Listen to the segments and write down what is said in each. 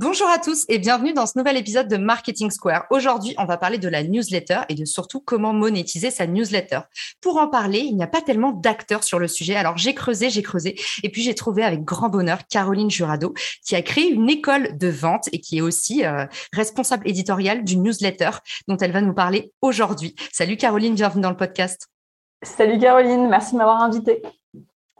Bonjour à tous et bienvenue dans ce nouvel épisode de Marketing Square. Aujourd'hui, on va parler de la newsletter et de surtout comment monétiser sa newsletter. Pour en parler, il n'y a pas tellement d'acteurs sur le sujet. Alors j'ai creusé, j'ai creusé et puis j'ai trouvé avec grand bonheur Caroline Jurado qui a créé une école de vente et qui est aussi euh, responsable éditoriale d'une newsletter dont elle va nous parler aujourd'hui. Salut Caroline, bienvenue dans le podcast. Salut Caroline, merci de m'avoir invitée.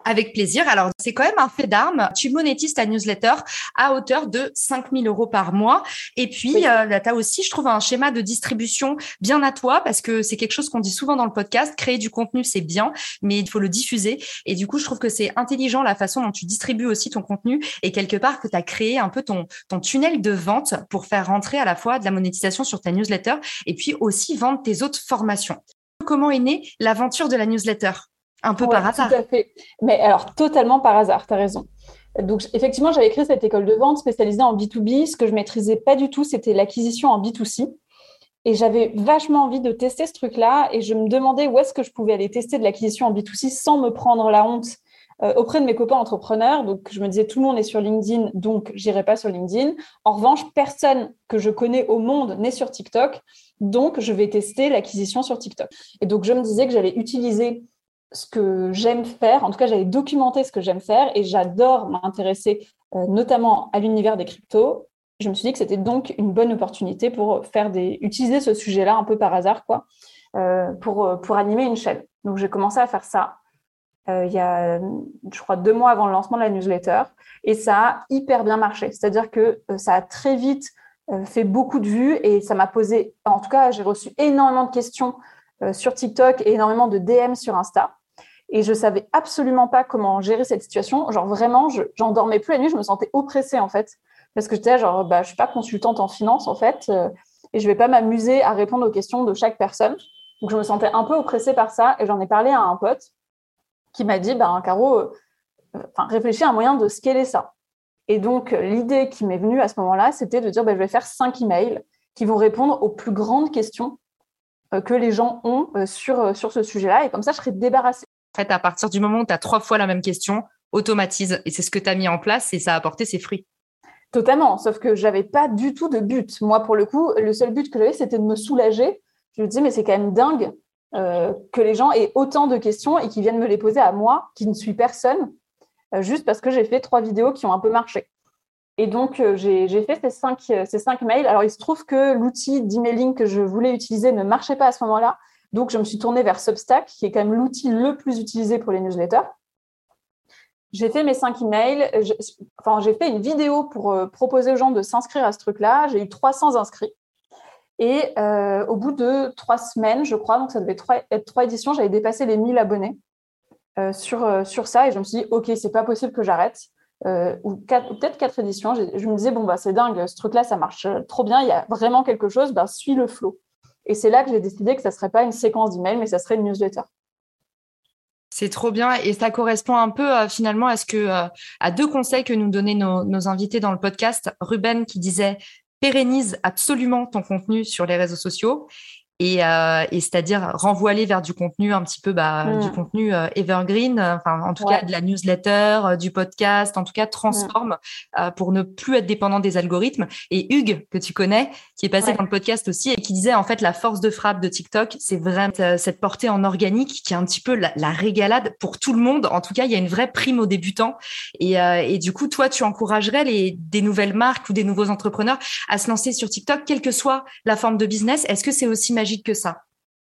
Avec plaisir. Alors, c'est quand même un fait d'armes. Tu monétises ta newsletter à hauteur de 5000 euros par mois. Et puis, euh, tu as aussi, je trouve, un schéma de distribution bien à toi parce que c'est quelque chose qu'on dit souvent dans le podcast. Créer du contenu, c'est bien, mais il faut le diffuser. Et du coup, je trouve que c'est intelligent la façon dont tu distribues aussi ton contenu et quelque part que tu as créé un peu ton, ton tunnel de vente pour faire rentrer à la fois de la monétisation sur ta newsletter et puis aussi vendre tes autres formations. Comment est née l'aventure de la newsletter? Un peu par hasard. Tout à fait. Mais alors, totalement par hasard, tu as raison. Donc, effectivement, j'avais créé cette école de vente spécialisée en B2B. Ce que je maîtrisais pas du tout, c'était l'acquisition en B2C. Et j'avais vachement envie de tester ce truc-là. Et je me demandais où est-ce que je pouvais aller tester de l'acquisition en B2C sans me prendre la honte euh, auprès de mes copains entrepreneurs. Donc, je me disais, tout le monde est sur LinkedIn, donc j'irai pas sur LinkedIn. En revanche, personne que je connais au monde n'est sur TikTok. Donc, je vais tester l'acquisition sur TikTok. Et donc, je me disais que j'allais utiliser ce que j'aime faire. En tout cas, j'avais documenté ce que j'aime faire et j'adore m'intéresser euh, notamment à l'univers des cryptos. Je me suis dit que c'était donc une bonne opportunité pour faire des, utiliser ce sujet-là un peu par hasard, quoi, euh, pour, euh, pour animer une chaîne. Donc, j'ai commencé à faire ça il y a, je crois, deux mois avant le lancement de la newsletter et ça a hyper bien marché. C'est-à-dire que ça a très vite fait beaucoup de vues et ça m'a posé, en tout cas, j'ai reçu énormément de questions sur TikTok et énormément de DM sur Insta. Et je savais absolument pas comment gérer cette situation. Genre vraiment, je j'en dormais plus la nuit, je me sentais oppressée en fait. Parce que j'étais genre, bah, je suis pas consultante en finance en fait, euh, et je vais pas m'amuser à répondre aux questions de chaque personne. Donc je me sentais un peu oppressée par ça, et j'en ai parlé à un pote qui m'a dit, bah, Caro, euh, réfléchis à un moyen de scaler ça. Et donc l'idée qui m'est venue à ce moment-là, c'était de dire, bah, je vais faire cinq emails qui vont répondre aux plus grandes questions euh, que les gens ont sur, sur ce sujet-là, et comme ça, je serai débarrassée à partir du moment où tu as trois fois la même question, automatise. Et c'est ce que tu as mis en place et ça a apporté ses fruits. Totalement, sauf que j'avais pas du tout de but. Moi, pour le coup, le seul but que j'avais, c'était de me soulager. Je me disais, mais c'est quand même dingue euh, que les gens aient autant de questions et qu'ils viennent me les poser à moi, qui ne suis personne, euh, juste parce que j'ai fait trois vidéos qui ont un peu marché. Et donc, euh, j'ai fait ces cinq, ces cinq mails. Alors, il se trouve que l'outil d'emailing que je voulais utiliser ne marchait pas à ce moment-là. Donc, je me suis tournée vers Substack, qui est quand même l'outil le plus utilisé pour les newsletters. J'ai fait mes cinq emails. Enfin, j'ai fait une vidéo pour euh, proposer aux gens de s'inscrire à ce truc-là. J'ai eu 300 inscrits. Et euh, au bout de trois semaines, je crois, donc ça devait être trois éditions, j'avais dépassé les 1000 abonnés euh, sur, ça. Et je me suis dit, OK, c'est pas possible que j'arrête. ou, peut-être quatre éditions. Je, me disais, bon, bah, c'est dingue, ce truc-là, ça marche trop bien. Il y a vraiment quelque chose, bah, suis le flow. Et c'est là que j'ai décidé que ça ne serait pas une séquence d'emails, mais ça serait une newsletter. C'est trop bien et ça correspond un peu euh, finalement à ce que euh, à deux conseils que nous donnaient nos, nos, invités dans le podcast. Ruben qui disait pérennise absolument ton contenu sur les réseaux sociaux et, euh, et c'est-à-dire renvoyer vers du contenu un petit peu bah, mm. du contenu euh, evergreen, enfin en tout cas de la newsletter, euh, du podcast, en tout cas transforme mm. pour ne plus être dépendant des algorithmes. Et Hugues que tu connais, qui est passé dans le podcast aussi et qui disait en fait la force de frappe de TikTok, c'est vraiment cette portée en organique qui est un petit peu la, la, régalade pour tout le monde. En tout cas, il y a une vraie prime aux débutants. Et, et du coup, toi, tu encouragerais les des nouvelles marques ou des nouveaux entrepreneurs à se lancer sur TikTok, quelle que soit la forme de business? Est-ce que c'est aussi magique que ça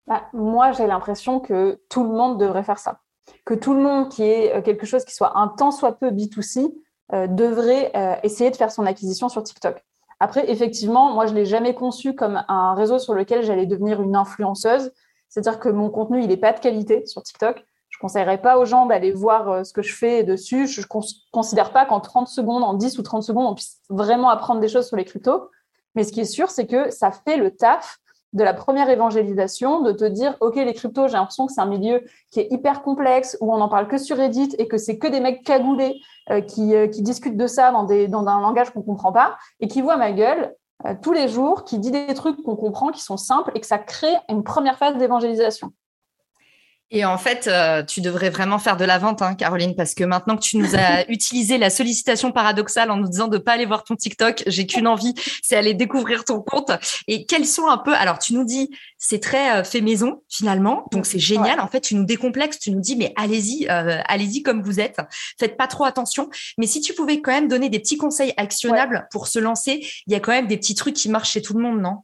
bah, Moi, j'ai l'impression que tout le monde devrait faire ça. Que tout le monde qui ait euh, quelque chose qui soit un tant soit peu B2C euh, devrait euh, essayer de faire son acquisition sur TikTok. Après, effectivement, moi, je ne l'ai jamais conçu comme un réseau sur lequel j'allais devenir une influenceuse. C'est-à-dire que mon contenu, il n'est pas de qualité sur TikTok. Je ne conseillerais pas aux gens d'aller voir ce que je fais dessus. Je ne considère pas qu'en 30 secondes, en 10 ou 30 secondes, on puisse vraiment apprendre des choses sur les cryptos. Mais ce qui est sûr, c'est que ça fait le taf de la première évangélisation, de te dire, OK, les cryptos, j'ai l'impression que c'est un milieu qui est hyper complexe, où on n'en parle que sur Reddit et que c'est que des mecs cagoulés euh, qui, euh, qui, discutent de ça dans, des, dans un langage qu'on ne comprend pas et qui voient ma gueule euh, tous les jours, qui dit des trucs qu'on comprend, qui sont simples et que ça crée une première phase d'évangélisation. Et en fait, euh, tu devrais vraiment faire de la vente, hein, Caroline, parce que maintenant que tu nous as utilisé la sollicitation paradoxale en nous disant de pas aller voir ton TikTok, j'ai qu'une envie, c'est aller découvrir ton compte. Et quels sont un peu, alors tu nous dis, c'est très euh, fait maison finalement, donc c'est génial. En fait, tu nous décomplexes, tu nous dis, mais allez-y, euh, allez-y comme vous êtes, faites pas trop attention. Mais si tu pouvais quand même donner des petits conseils actionnables pour se lancer, il y a quand même des petits trucs qui marchent chez tout le monde, non?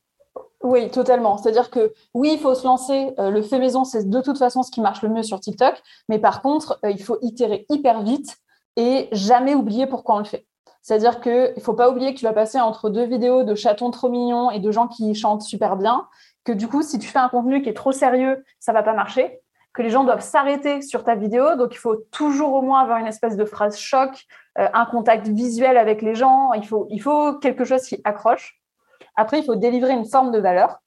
Oui, totalement. C'est-à-dire que oui, il faut se lancer. Euh, le fait maison, c'est de toute façon ce qui marche le mieux sur TikTok. Mais par contre, euh, il faut itérer hyper vite et jamais oublier pourquoi on le fait. C'est-à-dire qu'il ne faut pas oublier que tu vas passer entre deux vidéos de chatons trop mignons et de gens qui chantent super bien. Que du coup, si tu fais un contenu qui est trop sérieux, ça va pas marcher. Que les gens doivent s'arrêter sur ta vidéo. Donc, il faut toujours au moins avoir une espèce de phrase choc, euh, un contact visuel avec les gens. Il faut quelque chose qui accroche. Après, il faut délivrer une forme de valeur,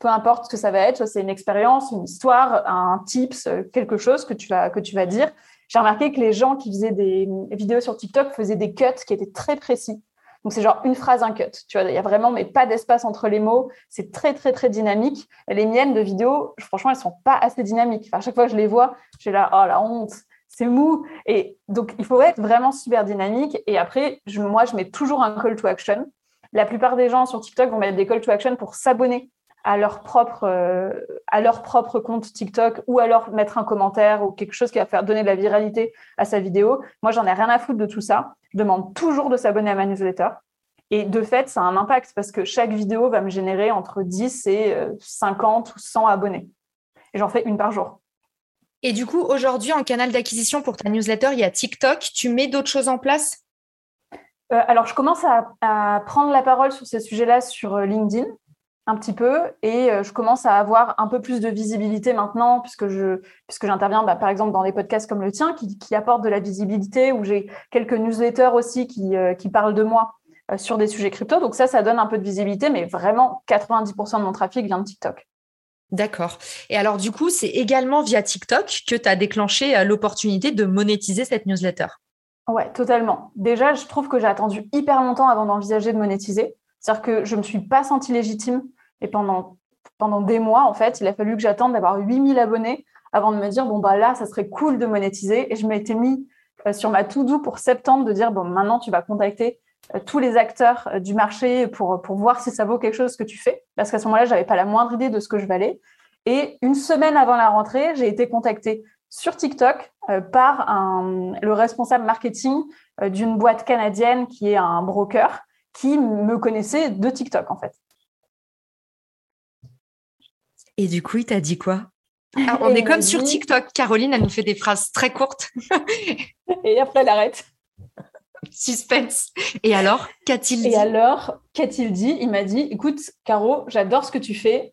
peu importe ce que ça va être, soit c'est une expérience, une histoire, un tips, euh, quelque chose que tu vas, que tu vas dire. J'ai remarqué que les gens qui faisaient des vidéos sur TikTok faisaient des cuts qui étaient très précis. Donc, c'est genre une phrase, un cut. Tu vois, il y a vraiment, mais pas d'espace entre les mots. C'est très, très, très dynamique. Les miennes de vidéos, franchement, elles sont pas assez dynamiques. Enfin, à chaque fois que je les vois, j'ai là, oh la honte, c'est mou. Et donc, il faut être vraiment super dynamique. Et après, moi, je mets toujours un call to action. La plupart des gens sur TikTok vont mettre des call to action pour s'abonner à leur propre euh, à leur propre compte TikTok ou alors mettre un commentaire ou quelque chose qui va faire donner de la viralité à sa vidéo. Moi, j'en ai rien à foutre de tout ça. Je demande toujours de s'abonner à ma newsletter. Et de fait, ça a un impact parce que chaque vidéo va me générer entre 10 et 50 euh, ou 100 abonnés. Et j'en fais une par jour. Et du coup, aujourd'hui, en canal d'acquisition pour ta newsletter, il y a TikTok. Tu mets d'autres choses en place? Euh, alors, je commence à, prendre la parole sur ces sujets-là sur euh, LinkedIn un petit peu et euh, je commence à avoir un peu plus de visibilité maintenant puisque j'interviens bah, par exemple dans des podcasts comme le tien qui, qui apportent de la visibilité où j'ai quelques newsletters aussi qui, qui parlent de moi sur des sujets crypto donc ça ça donne un peu de visibilité mais vraiment 90% de mon trafic vient de TikTok. D'accord. Et alors du coup, c'est également via TikTok que tu as déclenché l'opportunité de monétiser cette newsletter? Ouais, totalement. Déjà, je trouve que j'ai attendu hyper longtemps avant d'envisager de monétiser. C'est-à-dire que je ne me suis pas sentie légitime. Et pendant, pendant des mois, en fait, il a fallu que j'attende d'avoir 8000 abonnés avant de me dire, bon, bah là, ça serait cool de monétiser. Et je m'étais mis euh, sur ma to-do pour septembre de dire, bon, maintenant, tu vas contacter euh, tous les acteurs euh, du marché pour, pour voir si ça vaut quelque chose que tu fais. Parce qu'à ce moment-là, je n'avais pas la moindre idée de ce que je valais. Et une semaine avant la rentrée, j'ai été contactée sur TikTok euh, par un, le responsable marketing euh, d'une boîte canadienne qui est un broker qui me connaissait de TikTok en fait. Et du coup, il t'a dit quoi? Ah, On est comme sur TikTok. Caroline, elle nous fait des phrases très courtes. et après, elle arrête. Suspense. Et alors, qu'a-t-il dit? Et alors, qu'a-t-il dit? Il m'a dit, écoute, Caro, j'adore ce que tu fais.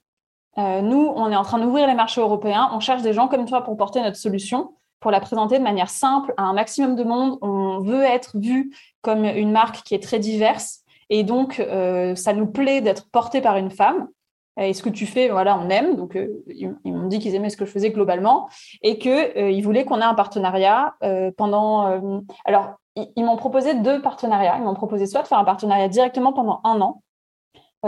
Euh, nous, on est en train d'ouvrir les marchés européens. On cherche des gens comme toi pour porter notre solution, pour la présenter de manière simple à un maximum de monde. On veut être vu comme une marque qui est très diverse. Et donc, euh, ça nous plaît d'être porté par une femme. Et ce que tu fais, voilà, on aime. Donc, euh, ils, m'ont dit qu'ils aimaient ce que je faisais globalement et qu'ils voulaient qu'on ait un partenariat pendant. alors, ils m'ont proposé deux partenariats. Ils m'ont proposé soit de faire un partenariat directement pendant un an,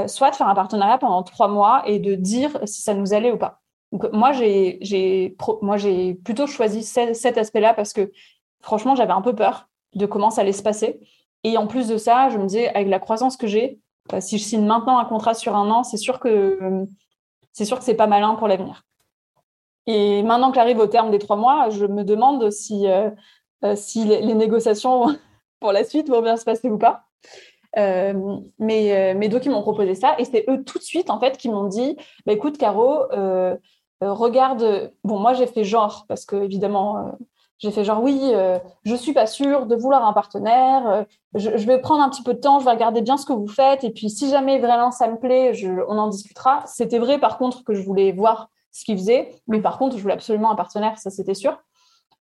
soit de faire un partenariat pendant trois mois et de dire si ça nous allait ou pas. Donc, moi, j'ai moi, j'ai plutôt choisi cet aspect-là parce que franchement, j'avais un peu peur de comment ça allait se passer. Et en plus de ça, je me disais, avec la croissance que j'ai, euh, si je signe maintenant un contrat sur un an, c'est sûr que c'est sûr que c'est pas malin pour l'avenir. Et maintenant que j'arrive au terme des trois mois, je me demande si, euh, si les, négociations pour la suite vont bien se passer ou pas. Euh, euh, mais donc, ils m'ont proposé ça. Et c'est eux tout de suite, en fait, qui m'ont dit bah, écoute, Caro, euh, regarde. Bon, moi, j'ai fait genre, parce que évidemment, J'ai fait genre oui, euh, je suis pas sûre de vouloir un partenaire. Euh, je, vais prendre un petit peu de temps, je vais regarder bien ce que vous faites et puis si jamais vraiment ça me plaît, on en discutera. C'était vrai par contre que je voulais voir ce qu'il faisait, mais par contre je voulais absolument un partenaire, ça c'était sûr.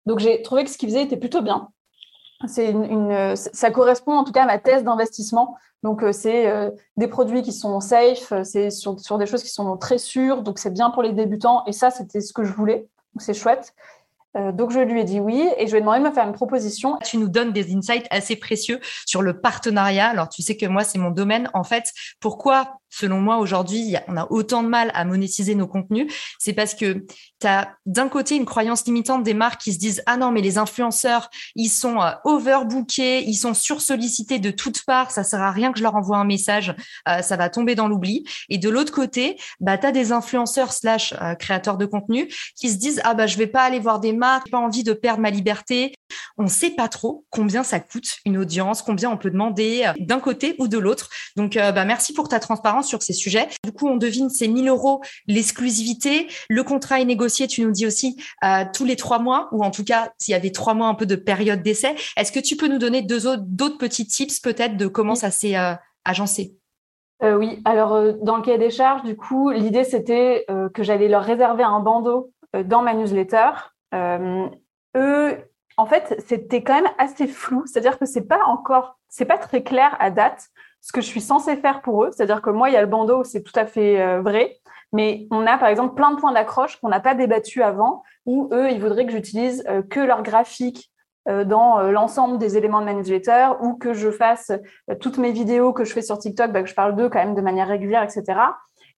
Donc j'ai trouvé que ce qu'il faisait était plutôt bien. C'est une, ça correspond en tout cas à ma thèse d'investissement. Donc c'est des produits qui sont safe, c'est sur, des choses qui sont très sûres, donc c'est bien pour les débutants et ça c'était ce que je voulais. C'est chouette. Euh, donc je lui ai dit oui et je lui ai demandé de me faire une proposition. Tu nous donnes des insights assez précieux sur le partenariat. Alors tu sais que moi c'est mon domaine. En fait, pourquoi selon moi, aujourd'hui, on a autant de mal à monétiser nos contenus, c'est parce que tu as d'un côté une croyance limitante des marques qui se disent ah non mais les influenceurs ils sont euh, overbookés, ils sont sursollicités de toutes parts, ça sert à rien que je leur envoie un message, euh, ça va tomber dans l'oubli. Et de l'autre côté, bah tu as des influenceurs slash euh, créateurs de contenu qui se disent ah bah je vais pas aller voir des marques, pas envie de perdre ma liberté. On sait pas trop combien ça coûte une audience, combien on peut demander d'un côté ou de l'autre. Donc bah merci pour ta transparence sur ces sujets. Du coup, on devine ces 1000 euros l'exclusivité. Le contrat est négocié, tu nous dis aussi, euh, tous les trois mois, ou en tout cas, s'il y avait trois mois un peu de période d'essai. Est-ce que tu peux nous donner deux autres, d'autres petits tips peut-être de comment ça s'est euh, agencé? Euh, oui, alors dans le cahier des charges, du coup, l'idée c'était que j'allais leur réserver un bandeau dans ma newsletter. eux, en fait, c'était quand même assez flou, c'est-à-dire que c'est pas encore, c'est pas très clair à date ce que je suis censée faire pour eux. C'est-à-dire que moi, il y a le bandeau, c'est tout à fait euh, vrai. Mais on a, par exemple, plein de points d'accroche qu'on n'a pas débattu avant, où eux, ils voudraient que j'utilise euh, que leur graphique euh, dans l'ensemble des éléments de newsletter ou que je fasse toutes mes vidéos que je fais sur TikTok, bah, que je parle d'eux quand même de manière régulière, etc.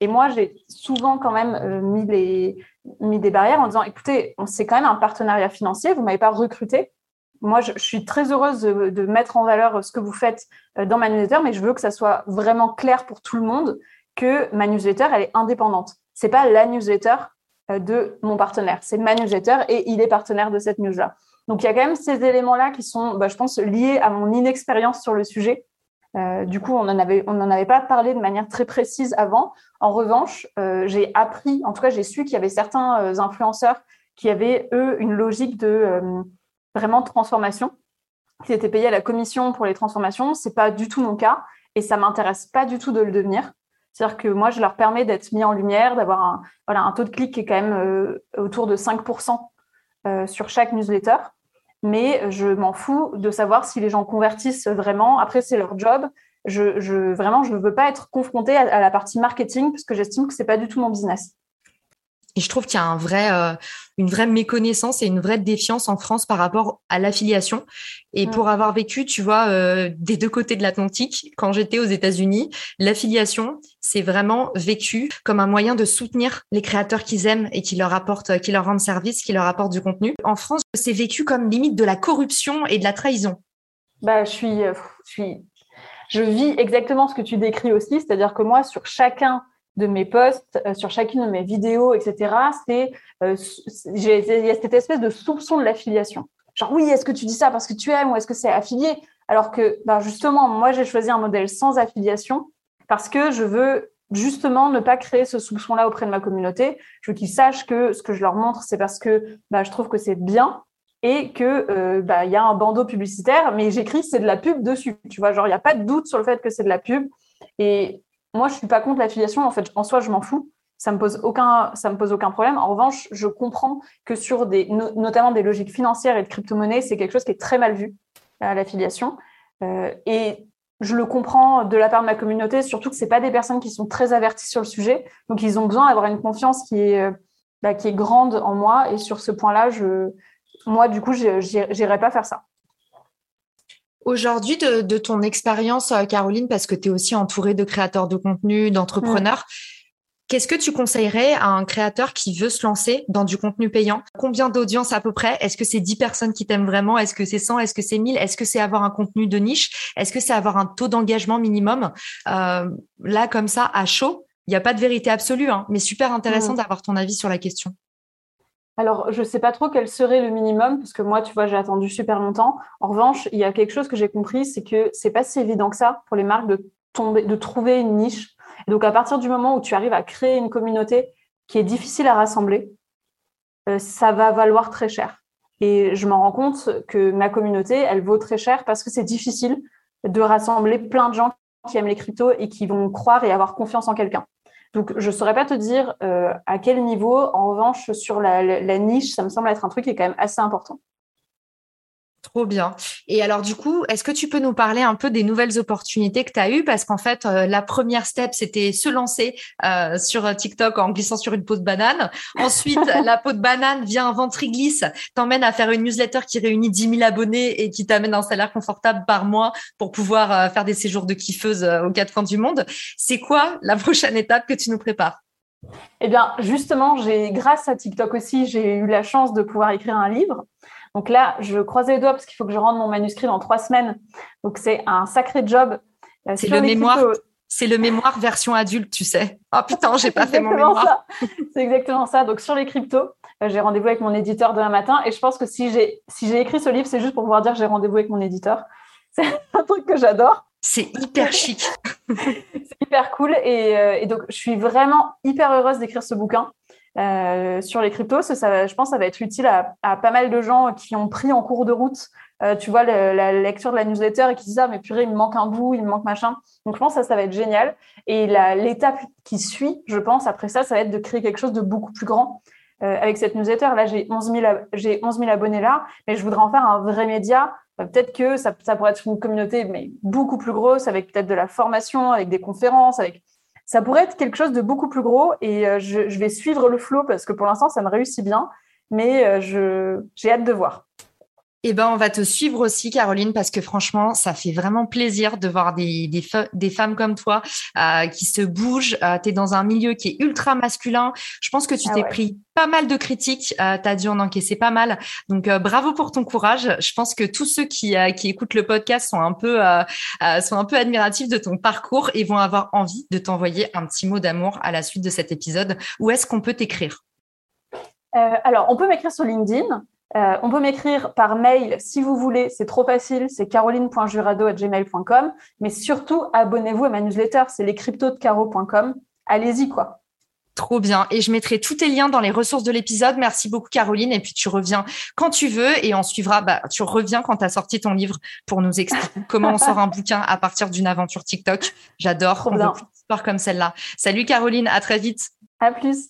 Et moi, j'ai souvent quand même mis des barrières en disant, écoutez, c'est quand même un partenariat financier, vous ne m'avez pas recruté moi, je, suis très heureuse de, mettre en valeur ce que vous faites euh, dans ma newsletter, mais je veux que ça soit vraiment clair pour tout le monde que ma newsletter, elle est indépendante. C'est pas la newsletter euh, de mon partenaire, c'est ma newsletter et il est partenaire de cette news-là. Donc, il y a quand même ces éléments-là qui sont, bah, je pense, liés à mon inexpérience sur le sujet. Euh, du coup, on n'en avait, avait pas parlé de manière très précise avant. En revanche, j'ai appris, en tout cas, j'ai su qu'il y avait certains influenceurs qui avaient, eux, une logique de vraiment transformation, qui étaient payés à la commission pour les transformations. C'est pas du tout mon cas et ça m'intéresse pas du tout de le devenir. C'est-à-dire que moi, je leur permets d'être mis en lumière, d'avoir un, voilà, un taux de clic qui est quand même euh, autour de 5% euh, sur chaque newsletter. Mais je m'en fous de savoir si les gens convertissent vraiment. Après, c'est leur job. Je, vraiment, je ne veux pas être confrontée à, à la partie marketing parce que j'estime que c'est pas du tout mon business. Et je trouve qu'il y a un vrai, euh, une vraie méconnaissance et une vraie défiance en France par rapport à l'affiliation. Et pour avoir vécu, tu vois, euh, des deux côtés de l'Atlantique, quand j'étais aux États-Unis, l'affiliation, c'est vraiment vécu comme un moyen de soutenir les créateurs qu'ils aiment et qui leur apportent, qui leur rendent service, qui leur apportent du contenu. En France, c'est vécu comme limite de la corruption et de la trahison. Bah, je suis, euh, je suis, je vis exactement ce que tu décris aussi, c'est-à-dire que moi, sur chacun de mes posts, euh, sur chacune de mes vidéos, etc., c'est euh, il y a cette espèce de soupçon de l'affiliation. Genre oui, est-ce que tu dis ça parce que tu aimes ou est-ce que c'est affilié? Alors que ben justement, moi j'ai choisi un modèle sans affiliation parce que je veux justement ne pas créer ce soupçon-là auprès de ma communauté. Je veux qu'ils sachent que ce que je leur montre, c'est parce que ben, je trouve que c'est bien et que euh, il y a un bandeau publicitaire, mais j'écris c'est de la pub dessus. Tu vois, genre il n'y a pas de doute sur le fait que c'est de la pub. Et moi, je suis pas contre l'affiliation. En fait, en soi, je m'en fous. Ça me pose aucun, ça me pose aucun problème. En revanche, je comprends que sur des, notamment des logiques financières et de crypto-monnaie, c'est quelque chose qui est très mal vu à l'affiliation. Euh, et je le comprends de la part de ma communauté, surtout que c'est pas des personnes qui sont très averties sur le sujet. Donc, ils ont besoin d'avoir une confiance qui est, euh, bah, qui est grande en moi. Et sur ce point-là, je, moi, du coup, j'irai pas faire ça. Aujourd'hui, de, ton expérience, euh, Caroline, parce que tu es aussi entourée de créateurs de contenu, d'entrepreneurs, qu'est-ce que tu conseillerais à un créateur qui veut se lancer dans du contenu payant? Combien d'audience à peu près? Est-ce que c'est 10 personnes qui t'aiment vraiment? Est-ce que c'est 100 Est-ce que c'est 1000 Est-ce que c'est avoir un contenu de niche? Est-ce que c'est avoir un taux d'engagement minimum? Euh, Là, comme ça, à chaud, il n'y a pas de vérité absolue, hein, mais super intéressant d'avoir ton avis sur la question. Alors, je ne sais pas trop quel serait le minimum, parce que moi, tu vois, j'ai attendu super longtemps. En revanche, il y a quelque chose que j'ai compris, c'est que c'est pas si évident que ça pour les marques de, tomber, de trouver une niche. donc, à partir du moment où tu arrives à créer une communauté qui est difficile à rassembler, euh, ça va valoir très cher. Et je me rends compte que ma communauté, elle vaut très cher parce que c'est difficile de rassembler plein de gens qui aiment les cryptos et qui vont croire et avoir confiance en quelqu'un. Donc, je ne saurais pas te dire euh, à quel niveau. En revanche, sur la, niche, ça me semble être un truc qui est quand même assez important. Trop bien. Et alors du coup, est-ce que tu peux nous parler un peu des nouvelles opportunités que tu as eues? Parce qu'en fait, euh, la première step, c'était se lancer euh, sur TikTok en glissant sur une peau de banane. Ensuite, la peau de banane vient un ventriglisse, t'emmène à faire une newsletter qui réunit 10 000 abonnés et qui t'amène un salaire confortable par mois pour pouvoir euh, faire des séjours de kiffeuse aux quatre coins du monde. C'est quoi la prochaine étape que tu nous prépares? Eh bien, justement, j'ai, grâce à TikTok aussi, j'ai eu la chance de pouvoir écrire un livre. Donc là, je croise les doigts parce qu'il faut que je rende mon manuscrit dans trois semaines. Donc c'est un sacré job. Euh, c'est le mémoire. C'est le mémoire version adulte, tu sais. Oh putain, j'ai pas fait mon mémoire. C'est exactement ça. Donc sur les cryptos, euh, j'ai rendez-vous avec mon éditeur demain matin et je pense que si j'ai si j'ai écrit ce livre, c'est juste pour pouvoir dire que j'ai rendez-vous avec mon éditeur. C'est un truc que j'adore. C'est hyper chic. c'est hyper cool et, euh, et, donc je suis vraiment hyper heureuse d'écrire ce bouquin. Euh, sur les cryptos, ça, je pense que ça va être utile à, pas mal de gens qui ont pris en cours de route, euh, tu vois, la lecture de la newsletter et qui disent Ah, mais purée, il me manque un bout, il me manque machin. Donc, je pense que ça, ça va être génial. Et l'étape qui suit, je pense, après ça, ça va être de créer quelque chose de beaucoup plus grand. Euh, avec cette newsletter, là, j'ai 11, 000, j'ai 11 000 abonnés là, mais je voudrais en faire un vrai média. peut-être que ça, ça pourrait être une communauté mais beaucoup plus grosse, avec peut-être de la formation, avec des conférences, avec ça pourrait être quelque chose de beaucoup plus gros et euh, je, vais suivre le flow parce que pour l'instant, ça me réussit bien, mais euh, j'ai hâte de voir. Eh ben, on va te suivre aussi, Caroline, parce que franchement, ça fait vraiment plaisir de voir des, des, femmes comme toi euh, qui se bougent. tu es dans un milieu qui est ultra masculin. Je pense que tu ah t'es pris pas mal de critiques. Euh, tu as dû en encaisser pas mal. Donc, bravo pour ton courage. Je pense que tous ceux qui, qui écoutent le podcast sont un, peu, sont un peu admiratifs de ton parcours et vont avoir envie de t'envoyer un petit mot d'amour à la suite de cet épisode. Où est-ce qu'on peut t'écrire? Alors, on peut m'écrire sur LinkedIn. Euh, on peut m'écrire par mail si vous voulez, c'est trop facile, c'est caroline.jurado.gmail.com, mais surtout abonnez-vous à ma newsletter, c'est lescryptodecaro.com. Allez-y quoi. Trop bien. Et je mettrai tous tes liens dans les ressources de l'épisode. Merci beaucoup, Caroline. Et puis, tu reviens quand tu veux et on suivra, bah, tu reviens quand tu as sorti ton livre pour nous expliquer comment on sort un bouquin à partir d'une aventure TikTok. J'adore. On veut plus comme celle-là. Salut, Caroline. À très vite. À plus.